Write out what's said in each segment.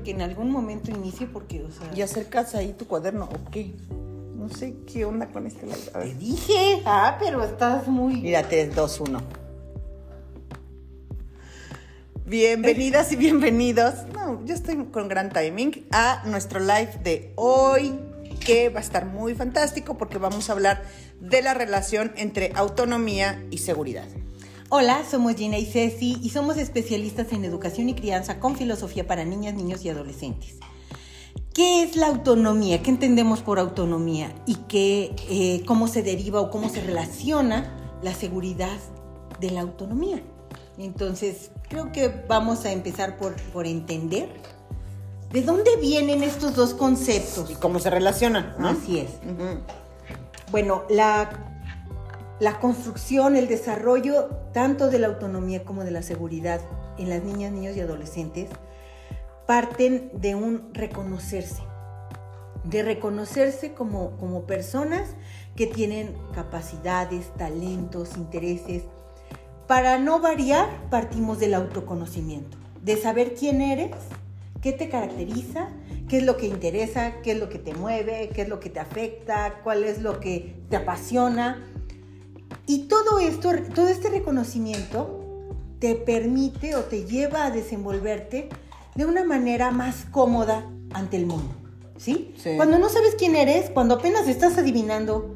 que en algún momento inicie porque, o sea... ¿Y acercas ahí tu cuaderno o qué? No sé qué onda con este live. A Te dije, ah, pero estás muy... Mira, 3, 2, 1. Bienvenidas y bienvenidos. No, yo estoy con gran timing a nuestro live de hoy, que va a estar muy fantástico porque vamos a hablar de la relación entre autonomía y seguridad. Hola, somos Gina y Ceci y somos especialistas en educación y crianza con filosofía para niñas, niños y adolescentes. ¿Qué es la autonomía? ¿Qué entendemos por autonomía? ¿Y qué, eh, cómo se deriva o cómo se relaciona la seguridad de la autonomía? Entonces, creo que vamos a empezar por, por entender de dónde vienen estos dos conceptos. ¿Y cómo se relacionan? ¿no? Así es. Bueno, la, la construcción, el desarrollo tanto de la autonomía como de la seguridad en las niñas, niños y adolescentes parten de un reconocerse, de reconocerse como, como personas que tienen capacidades, talentos, intereses. Para no variar, partimos del autoconocimiento, de saber quién eres, qué te caracteriza, qué es lo que interesa, qué es lo que te mueve, qué es lo que te afecta, cuál es lo que te apasiona. Y todo esto, todo este reconocimiento te permite o te lleva a desenvolverte de una manera más cómoda ante el mundo. ¿Sí? Sí. Cuando no sabes quién eres, cuando apenas estás adivinando,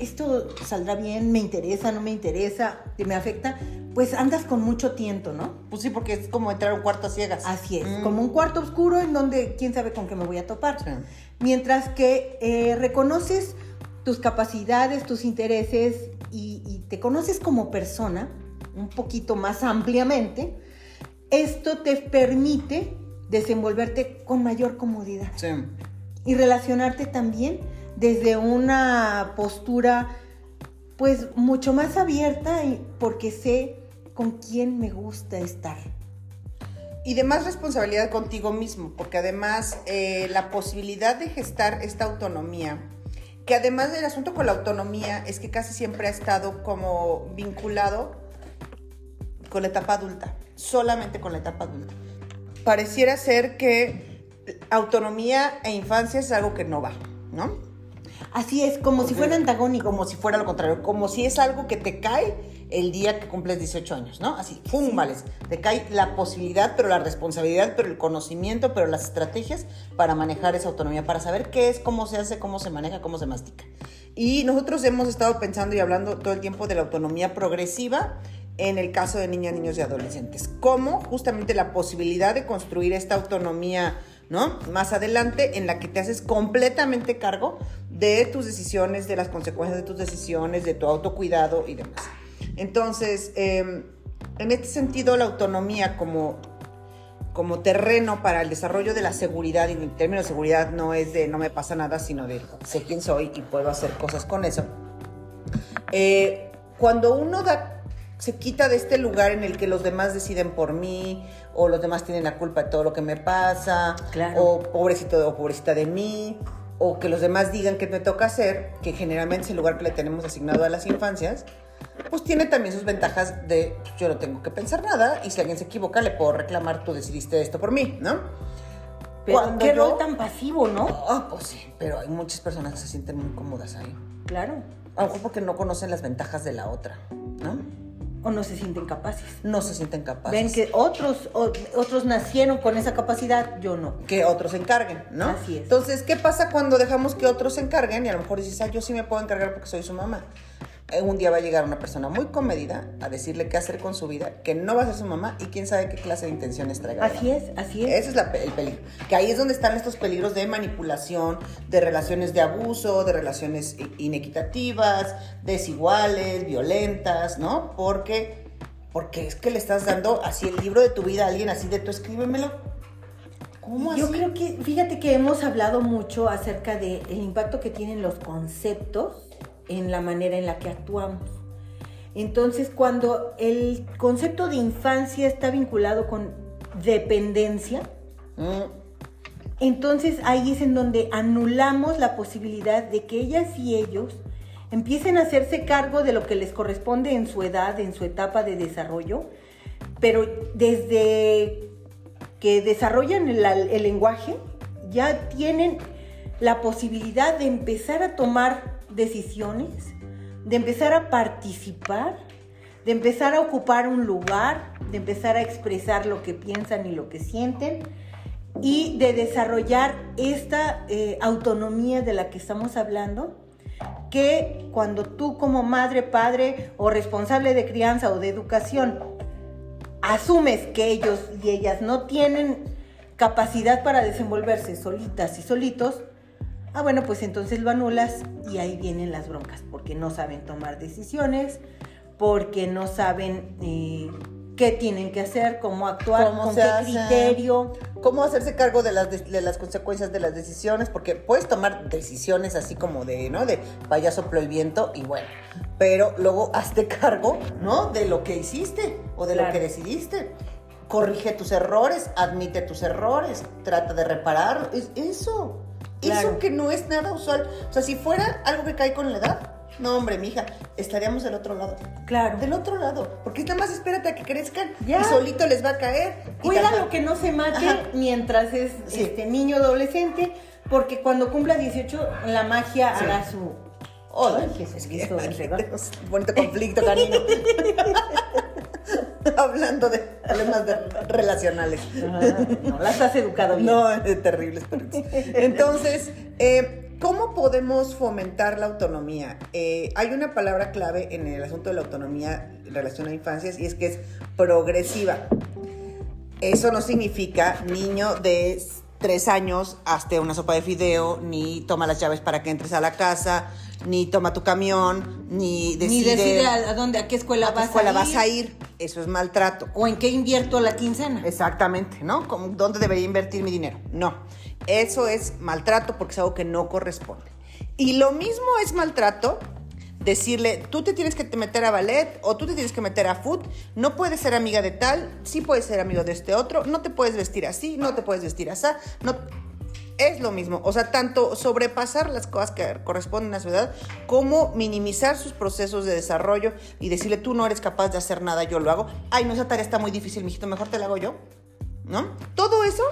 esto saldrá bien, me interesa, no me interesa, te me afecta, pues andas con mucho tiento, ¿no? Pues sí, porque es como entrar a un cuarto a ciegas. Así es, Mm. como un cuarto oscuro en donde quién sabe con qué me voy a topar. Sí. Mientras que eh, reconoces tus capacidades, tus intereses y, y te conoces como persona un poquito más ampliamente, esto te permite desenvolverte con mayor comodidad Sí. y relacionarte también desde una postura pues mucho más abierta y- porque sé con quién me gusta estar. Y de más responsabilidad contigo mismo, porque además eh, la posibilidad de gestar esta autonomía, que además del asunto con la autonomía es que casi siempre ha estado como vinculado con la etapa adulta, solamente con la etapa adulta. Pareciera ser que autonomía e infancia es algo que no va, ¿no? Así es, como si fuera antagónico. Como si fuera lo contrario, como si es algo que te cae el día que cumples 18 años, ¿no? Así, ¡pum! Vales. Te cae la posibilidad, pero la responsabilidad, pero el conocimiento, pero las estrategias para manejar esa autonomía, para saber qué es, cómo se hace, cómo se maneja, cómo se mastica. Y nosotros hemos estado pensando y hablando todo el tiempo de la autonomía progresiva en el caso de niñas, niños y adolescentes. Cómo justamente la posibilidad de construir esta autonomía, ¿no? Más adelante, en la que te haces completamente cargo de tus decisiones, de las consecuencias de tus decisiones, de tu autocuidado y demás. Entonces, eh, en este sentido, la autonomía como, como terreno para el desarrollo de la seguridad, y el término de seguridad no es de no me pasa nada, sino de sé quién soy y puedo hacer cosas con eso. Eh, cuando uno da, se quita de este lugar en el que los demás deciden por mí, o los demás tienen la culpa de todo lo que me pasa, Claro. o pobrecito o pobrecita de mí, o que los demás digan qué me toca hacer, que generalmente es el lugar que le tenemos asignado a las infancias, pues tiene también sus ventajas de pues, yo no tengo que pensar nada y si alguien se equivoca le puedo reclamar tú decidiste esto por mí, ¿no? Pero Cuando qué yo- rol tan pasivo, ¿no? Ah, pues sí, pero hay muchas personas que se sienten muy cómodas ahí. Claro. A lo mejor porque no conocen las ventajas de la otra, ¿no? O no se sienten capaces. No se sienten capaces. Ven que otros, o- otros nacieron con esa capacidad, yo no. que otros se encarguen, ¿no? Así es. Entonces, ¿qué pasa cuando dejamos que otros se encarguen? Y a lo mejor dices, ah, yo sí me puedo encargar porque soy su mamá. Un día va a llegar una persona muy comedida a decirle qué hacer con su vida, que no va a ser su mamá y quién sabe qué clase de intenciones traiga. Así es, así es. Ese es la el peligro. Que ahí es donde están estos peligros de manipulación, de relaciones de abuso, de relaciones inequitativas, desiguales, violentas, ¿no? Porque, porque es que le estás dando así el libro de tu vida a alguien, así de tú escríbemelo. ¿Cómo Yo así? creo que, fíjate que hemos hablado mucho acerca del impacto que tienen los conceptos en la manera en la que actuamos. Entonces, cuando el concepto de infancia está vinculado con dependencia, Mm, entonces ahí es en donde anulamos la posibilidad de que ellas y ellos empiecen a hacerse cargo de lo que les corresponde en su edad, en su etapa de desarrollo, pero desde que desarrollan el, el lenguaje ya tienen la posibilidad de empezar a tomar decisiones, de empezar a participar, de empezar a ocupar un lugar, de empezar a expresar lo que piensan y lo que sienten y de desarrollar esta eh, autonomía de la que estamos hablando, que cuando tú como madre, padre o responsable de crianza o de educación asumes que ellos y ellas no tienen capacidad para desenvolverse solitas y solitos, ah bueno, pues entonces lo anulas y ahí vienen las broncas, porque no saben tomar decisiones, porque no saben eh, qué tienen que hacer, cómo actuar, con qué criterio. Cómo hacerse cargo de las, de, las consecuencias de las decisiones, porque puedes tomar decisiones así como de, ¿no? De vaya soplo el viento y bueno, pero luego hazte cargo, ¿no? De lo que hiciste o de lo que decidiste. Corrige tus errores, admite tus errores, trata de reparar. Es eso. Eso que no es nada usual. O sea, si fuera algo que cae con la edad, no, hombre, mija, estaríamos del otro lado. Claro. Del otro lado. Porque nada más espérate a que crezcan y solito les va a caer. Cuídalo que no se mate mientras es este niño adolescente, porque cuando cumpla 18, la magia hará su. Ay, es que es bonito conflicto, cariño. Hablando de problemas relacionales. no las has educado bien. No, es terrible. Entonces, eh, ¿Cómo podemos fomentar la autonomía? Eh, hay una palabra clave en el asunto de la autonomía en relación a infancias y es que es progresiva. Eso no significa niño de tres años hasta una sopa de fideo, ni toma las llaves para que entres a la casa, ni toma tu camión, ni decide, ni decide a, dónde, a qué escuela, vas, escuela a vas a ir. Eso es maltrato. O en qué invierto la quincena. Exactamente, ¿no? ¿Dónde debería invertir mi dinero? No. Eso es maltrato porque es algo que no corresponde. Y lo mismo es maltrato decirle, tú te tienes que meter a ballet o tú te tienes que meter a foot, no puedes ser amiga de tal, sí puedes ser amigo de este otro, no te puedes vestir así, no te puedes vestir así, no es lo mismo, o sea, tanto sobrepasar las cosas que corresponden a su edad como minimizar sus procesos de desarrollo y decirle, tú no eres capaz de hacer nada, yo lo hago. Ay, no, esa tarea está muy difícil, mijito, mejor te la hago yo. ¿No? Todo eso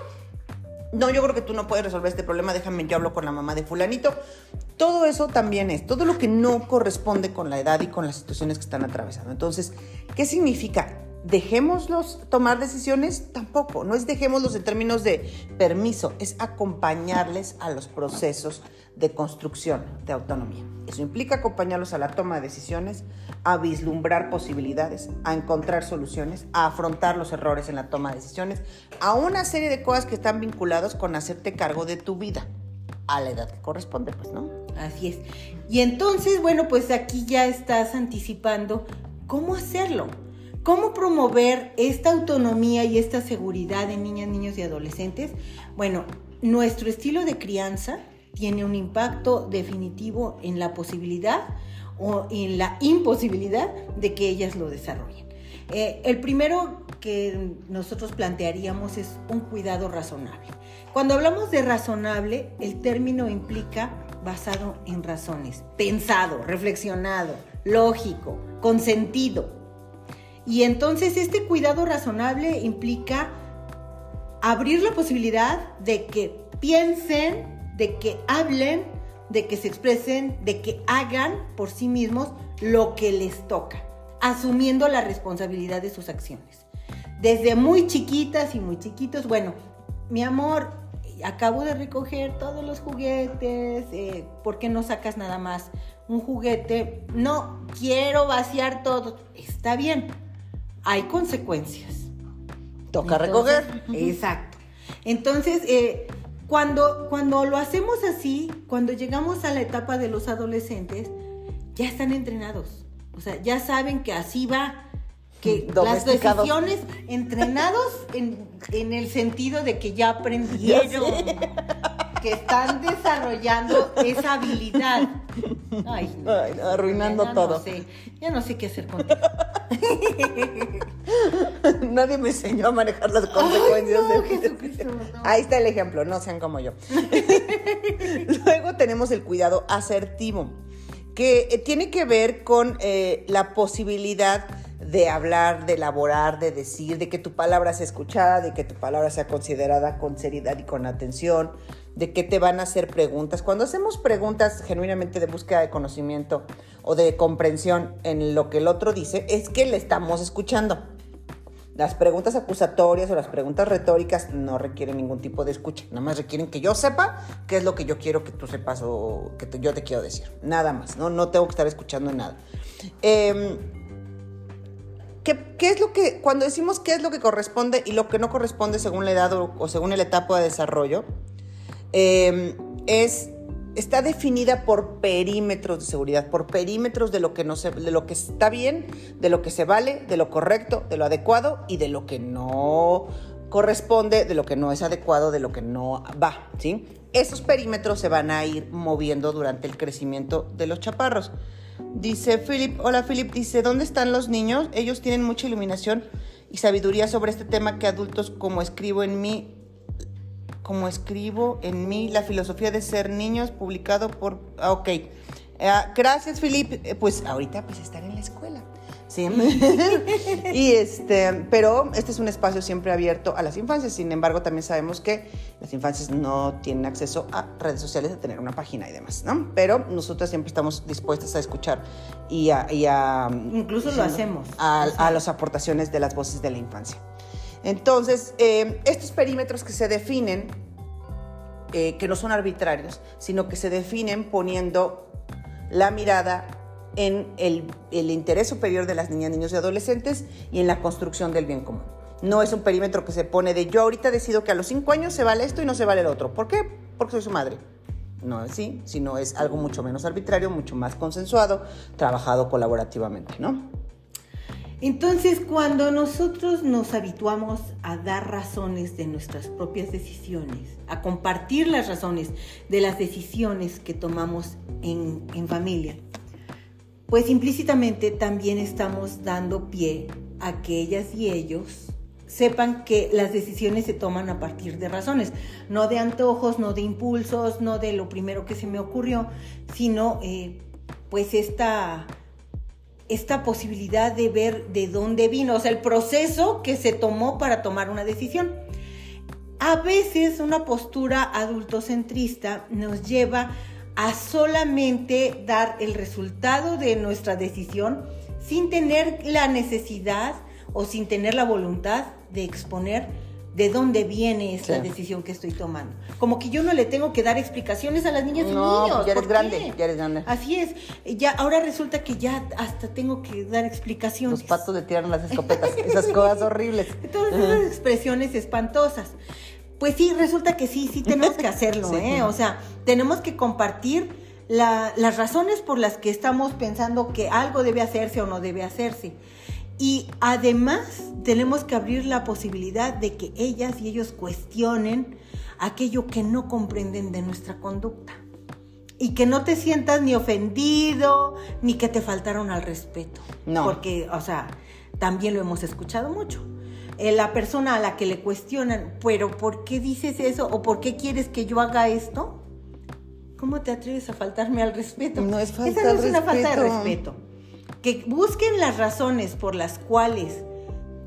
no, yo creo que tú no puedes resolver este problema, déjame, yo hablo con la mamá de fulanito. Todo eso también es, todo lo que no corresponde con la edad y con las situaciones que están atravesando. Entonces, ¿qué significa? Dejémoslos tomar decisiones, tampoco. No es dejémoslos en términos de permiso, es acompañarles a los procesos de construcción de autonomía. Eso implica acompañarlos a la toma de decisiones, a vislumbrar posibilidades, a encontrar soluciones, a afrontar los errores en la toma de decisiones, a una serie de cosas que están vinculadas con hacerte cargo de tu vida a la edad que corresponde, pues, ¿no? Así es. Y entonces, bueno, pues aquí ya estás anticipando cómo hacerlo. ¿Cómo promover esta autonomía y esta seguridad en niñas, niños y adolescentes? Bueno, nuestro estilo de crianza tiene un impacto definitivo en la posibilidad o en la imposibilidad de que ellas lo desarrollen. Eh, el primero que nosotros plantearíamos es un cuidado razonable. Cuando hablamos de razonable, el término implica basado en razones, pensado, reflexionado, lógico, consentido. Y entonces este cuidado razonable implica abrir la posibilidad de que piensen, de que hablen, de que se expresen, de que hagan por sí mismos lo que les toca, asumiendo la responsabilidad de sus acciones. Desde muy chiquitas y muy chiquitos, bueno, mi amor, acabo de recoger todos los juguetes, eh, ¿por qué no sacas nada más un juguete? No, quiero vaciar todo. Está bien, hay consecuencias. Toca recoger. Exacto. Entonces, eh, cuando, cuando lo hacemos así, cuando llegamos a la etapa de los adolescentes, ya están entrenados. O sea, ya saben que así va, que las decisiones entrenados en, en, el sentido de que ya aprendieron que están desarrollando esa habilidad. Ay, arruinando todo. No sé, ya no sé qué hacer contigo. Nadie me enseñó a manejar las consecuencias de Ahí está el ejemplo, no sean como yo. Luego tenemos el cuidado asertivo, que eh, tiene que ver con eh, la posibilidad de hablar, de elaborar, de decir, de que tu palabra sea escuchada, de que tu palabra sea considerada con seriedad y con atención, de que te van a hacer preguntas. Cuando hacemos preguntas genuinamente de búsqueda de conocimiento o de comprensión en lo que el otro dice, es que le estamos escuchando. Las preguntas acusatorias o las preguntas retóricas no requieren ningún tipo de escucha, nada más requieren que yo sepa qué es lo que yo quiero que tú sepas o que yo te quiero decir, nada más, no, no tengo que estar escuchando nada. Em, ¿qué, ¿qué, es lo que, cuando decimos qué es lo que corresponde y lo que no corresponde según la edad o, o según la etapa de desarrollo, Em, es, está definida por perímetros de seguridad, por perímetros de lo, que no se, de lo que está bien, de lo que se vale, de lo correcto, de lo adecuado y de lo que no corresponde, de lo que no es adecuado, de lo que no va, ¿sí? Esos perímetros se van a ir moviendo durante el crecimiento de los chaparros. Dice Philip, hola Philip, dice, ¿dónde están los niños? Ellos tienen mucha iluminación y sabiduría sobre este tema que adultos como escribo en mí como escribo en mí, la filosofía de ser niños, publicado por... Ah, ok. Ah, gracias, Filip. Eh, pues ahorita pues estar en la escuela. Sí. y este, pero este es un espacio siempre abierto a las infancias. Sin embargo, también sabemos que las infancias no tienen acceso a redes sociales, a tener una página y demás, ¿no? Pero nosotros siempre estamos dispuestas a escuchar y a... Incluso lo hacemos. A, a las aportaciones de las voces de la infancia. Entonces, eh, estos perímetros que se definen, eh, que no son arbitrarios, sino que se definen poniendo la mirada en el, interés superior de las niñas, niños y adolescentes y en la construcción del bien común. No es un perímetro que se pone de yo ahorita decido que a los cinco años se vale esto y no se vale el otro. ¿Por qué? Porque soy su madre. No es así, sino es algo mucho menos arbitrario, mucho más consensuado, trabajado colaborativamente, ¿no? Entonces, cuando nosotros nos habituamos a dar razones de nuestras propias decisiones, a compartir las razones de las decisiones que tomamos en, familia, pues implícitamente también estamos dando pie a que ellas y ellos sepan que las decisiones se toman a partir de razones, no de antojos, no de impulsos, no de lo primero que se me ocurrió, sino eh, pues esta esta posibilidad de ver de dónde vino, o sea, el proceso que se tomó para tomar una decisión. A veces una postura adultocentrista nos lleva a solamente dar el resultado de nuestra decisión sin tener la necesidad o sin tener la voluntad de exponer de dónde viene esta decisión que estoy tomando. Como que yo no le tengo que dar explicaciones a las niñas y no, niños. ya eres grande, ya eres grande. Así es. Ya, ahora resulta que ya hasta tengo que dar explicaciones. Los patos de tirar las escopetas, esas cosas horribles. Todas esas expresiones espantosas. Pues sí, resulta que sí, sí tenemos que hacerlo, ¿eh? O sea, tenemos que compartir las razones por las que estamos pensando que algo debe hacerse o no debe hacerse. Y además tenemos que abrir la posibilidad de que ellas y ellos cuestionen aquello que no comprenden de nuestra conducta. Y que no te sientas ni ofendido, ni que te faltaron al respeto. No. Porque, o sea, también lo hemos escuchado mucho. Eh, la persona a la que le cuestionan, pero ¿por qué dices eso? ¿O por qué quieres que yo haga esto? ¿Cómo te atreves a faltarme al respeto? No es falta Esa no es una falta de respeto que busquen las razones por las cuales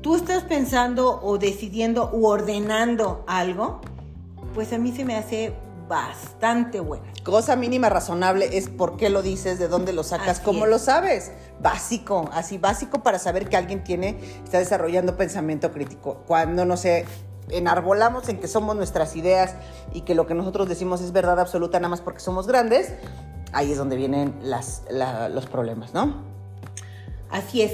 tú estás pensando o decidiendo u ordenando algo, pues a mí se me hace bastante bueno. Cosa mínima razonable es por qué lo dices, de dónde lo sacas, cómo lo sabes. Básico, así básico para saber que alguien tiene, está desarrollando pensamiento crítico. Cuando no sé, enarbolamos en que somos nuestras ideas y que lo que nosotros decimos es verdad absoluta nada más porque somos grandes, ahí es donde vienen las, los problemas, ¿no? Así es.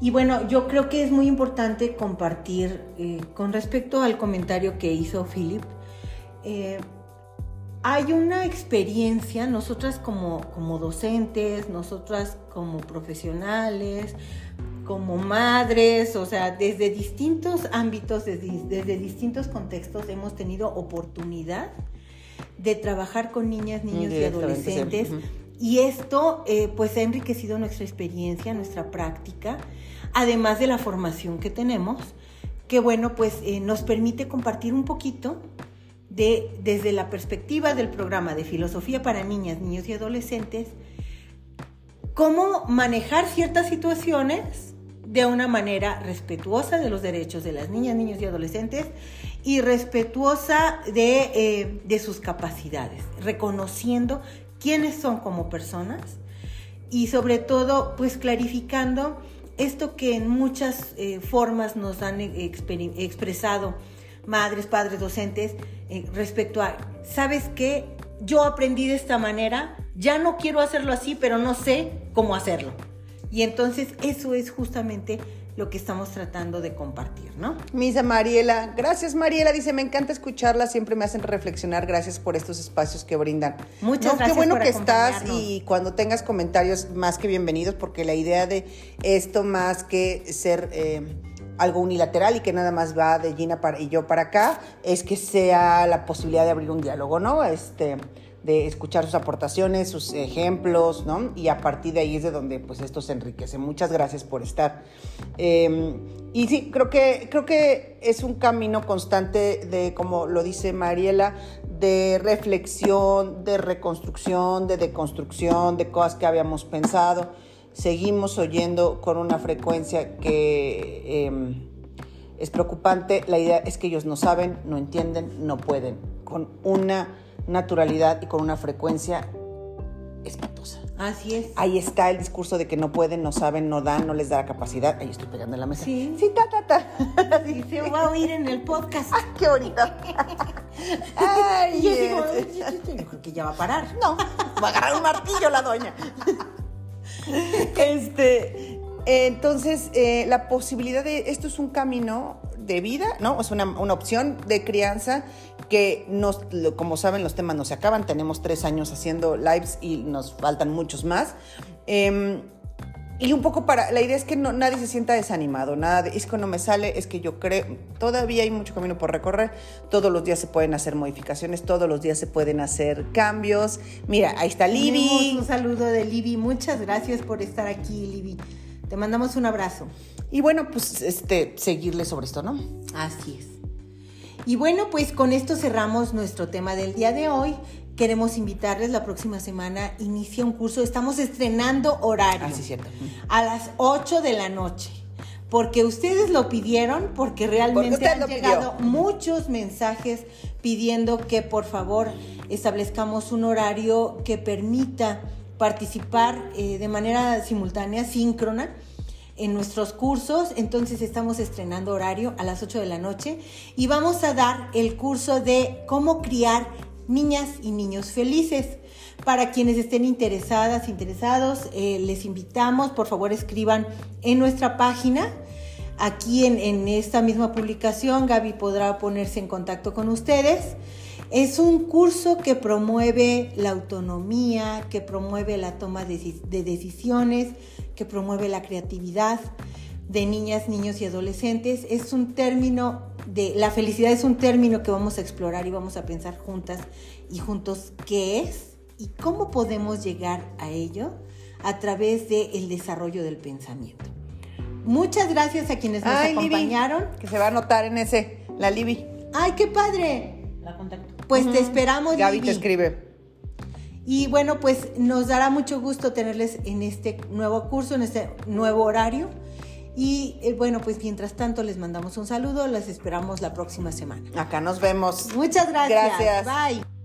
Y bueno, yo creo que es muy importante compartir eh, con respecto al comentario que hizo Philip. Eh, hay una experiencia, nosotras como, como docentes, nosotras como profesionales, como madres, o sea, desde distintos ámbitos, desde, desde, distintos contextos hemos tenido oportunidad de trabajar con niñas, niños y adolescentes. Y esto eh, pues ha enriquecido nuestra experiencia, nuestra práctica, además de la formación que tenemos, que bueno, pues eh, nos permite compartir un poquito de, desde la perspectiva del programa de filosofía para niñas, niños y adolescentes, cómo manejar ciertas situaciones de una manera respetuosa de los derechos de las niñas, niños y adolescentes y respetuosa de, eh, de sus capacidades, reconociendo quiénes son como personas y sobre todo pues clarificando esto que en muchas eh, formas nos han expresado madres, padres, docentes eh, respecto a, ¿sabes qué? Yo aprendí de esta manera, ya no quiero hacerlo así, pero no sé cómo hacerlo. Y entonces eso es justamente lo que estamos tratando de compartir, ¿no? Misa Mariela, gracias Mariela, dice, me encanta escucharla, siempre me hacen reflexionar, gracias por estos espacios que brindan. Muchas gracias. Qué bueno que estás y cuando tengas comentarios más que bienvenidos, porque la idea de esto más que ser... Eh, algo unilateral y que nada más va de Gina para, y yo para acá, es que sea la posibilidad de abrir un diálogo, ¿no? Este, de escuchar sus aportaciones, sus ejemplos, ¿no? Y a partir de ahí es de donde pues esto se enriquece. Muchas gracias por estar. Em, y sí, creo que, creo que es un camino constante de, como lo dice Mariela, de reflexión, de reconstrucción, de deconstrucción, de cosas que habíamos pensado. Seguimos oyendo con una frecuencia que em, es preocupante. La idea es que ellos no saben, no entienden, no pueden. Con una naturalidad y con una frecuencia espantosa. Así es. Ahí está el discurso de que no pueden, no saben, no dan, no les da la capacidad. Ahí estoy pegando en la mesa. Sí. Sí, ta, ta, ta. Sí, se va a oír en el podcast. ¡Ay, qué bonito! Ay, yo digo, yo creo que ya va a parar. No, va a agarrar un martillo la doña. Este, entonces, eh, la posibilidad de, esto es un camino de vida, ¿no? Es una, una opción de crianza que como saben, los temas no se acaban. Tenemos tres años haciendo lives y nos faltan muchos más. Em, y un poco para, la idea es que no, nadie se sienta desanimado, nada de, es que no me sale, es que yo creo, todavía hay mucho camino por recorrer, todos los días se pueden hacer modificaciones, todos los días se pueden hacer cambios. Mira, ahí está Libby. Un saludo de Libby, muchas gracias por estar aquí, Libby. Te mandamos un abrazo. Y bueno, pues este, seguirle sobre esto, ¿no? Así es. Y bueno, pues con esto cerramos nuestro tema del día de hoy. Queremos invitarles la próxima semana, inicia un curso, estamos estrenando horario. Así es cierto. A las 8 de la noche. Porque ustedes lo pidieron, porque realmente han llegado muchos mensajes pidiendo que por favor establezcamos un horario que permita participar eh, de manera simultánea, síncrona, en nuestros cursos. Entonces estamos estrenando horario a las 8 de la noche y vamos a dar el curso de cómo criar niñas y niños felices. Para quienes estén interesadas, interesados, eh, les invitamos, por favor escriban en nuestra página. Aquí en, en esta misma publicación, Gaby podrá ponerse en contacto con ustedes. Es un curso que promueve la autonomía, que promueve la toma de, de decisiones, que promueve la creatividad de niñas, niños y adolescentes. Es un término de, la felicidad es un término que vamos a explorar y vamos a pensar juntas y juntos qué es y cómo podemos llegar a ello a través del desarrollo del pensamiento. Muchas gracias a quienes nos acompañaron. que se va a notar en ese, la Libby. ¡Ay, qué padre! La contacto. Pues te esperamos, Gaby te escribe. Y bueno, pues nos dará mucho gusto tenerles en este nuevo curso, en este nuevo horario. Y eh, bueno, pues mientras tanto les mandamos un saludo, las esperamos la próxima semana. Acá nos vemos. Muchas gracias. Gracias. Bye.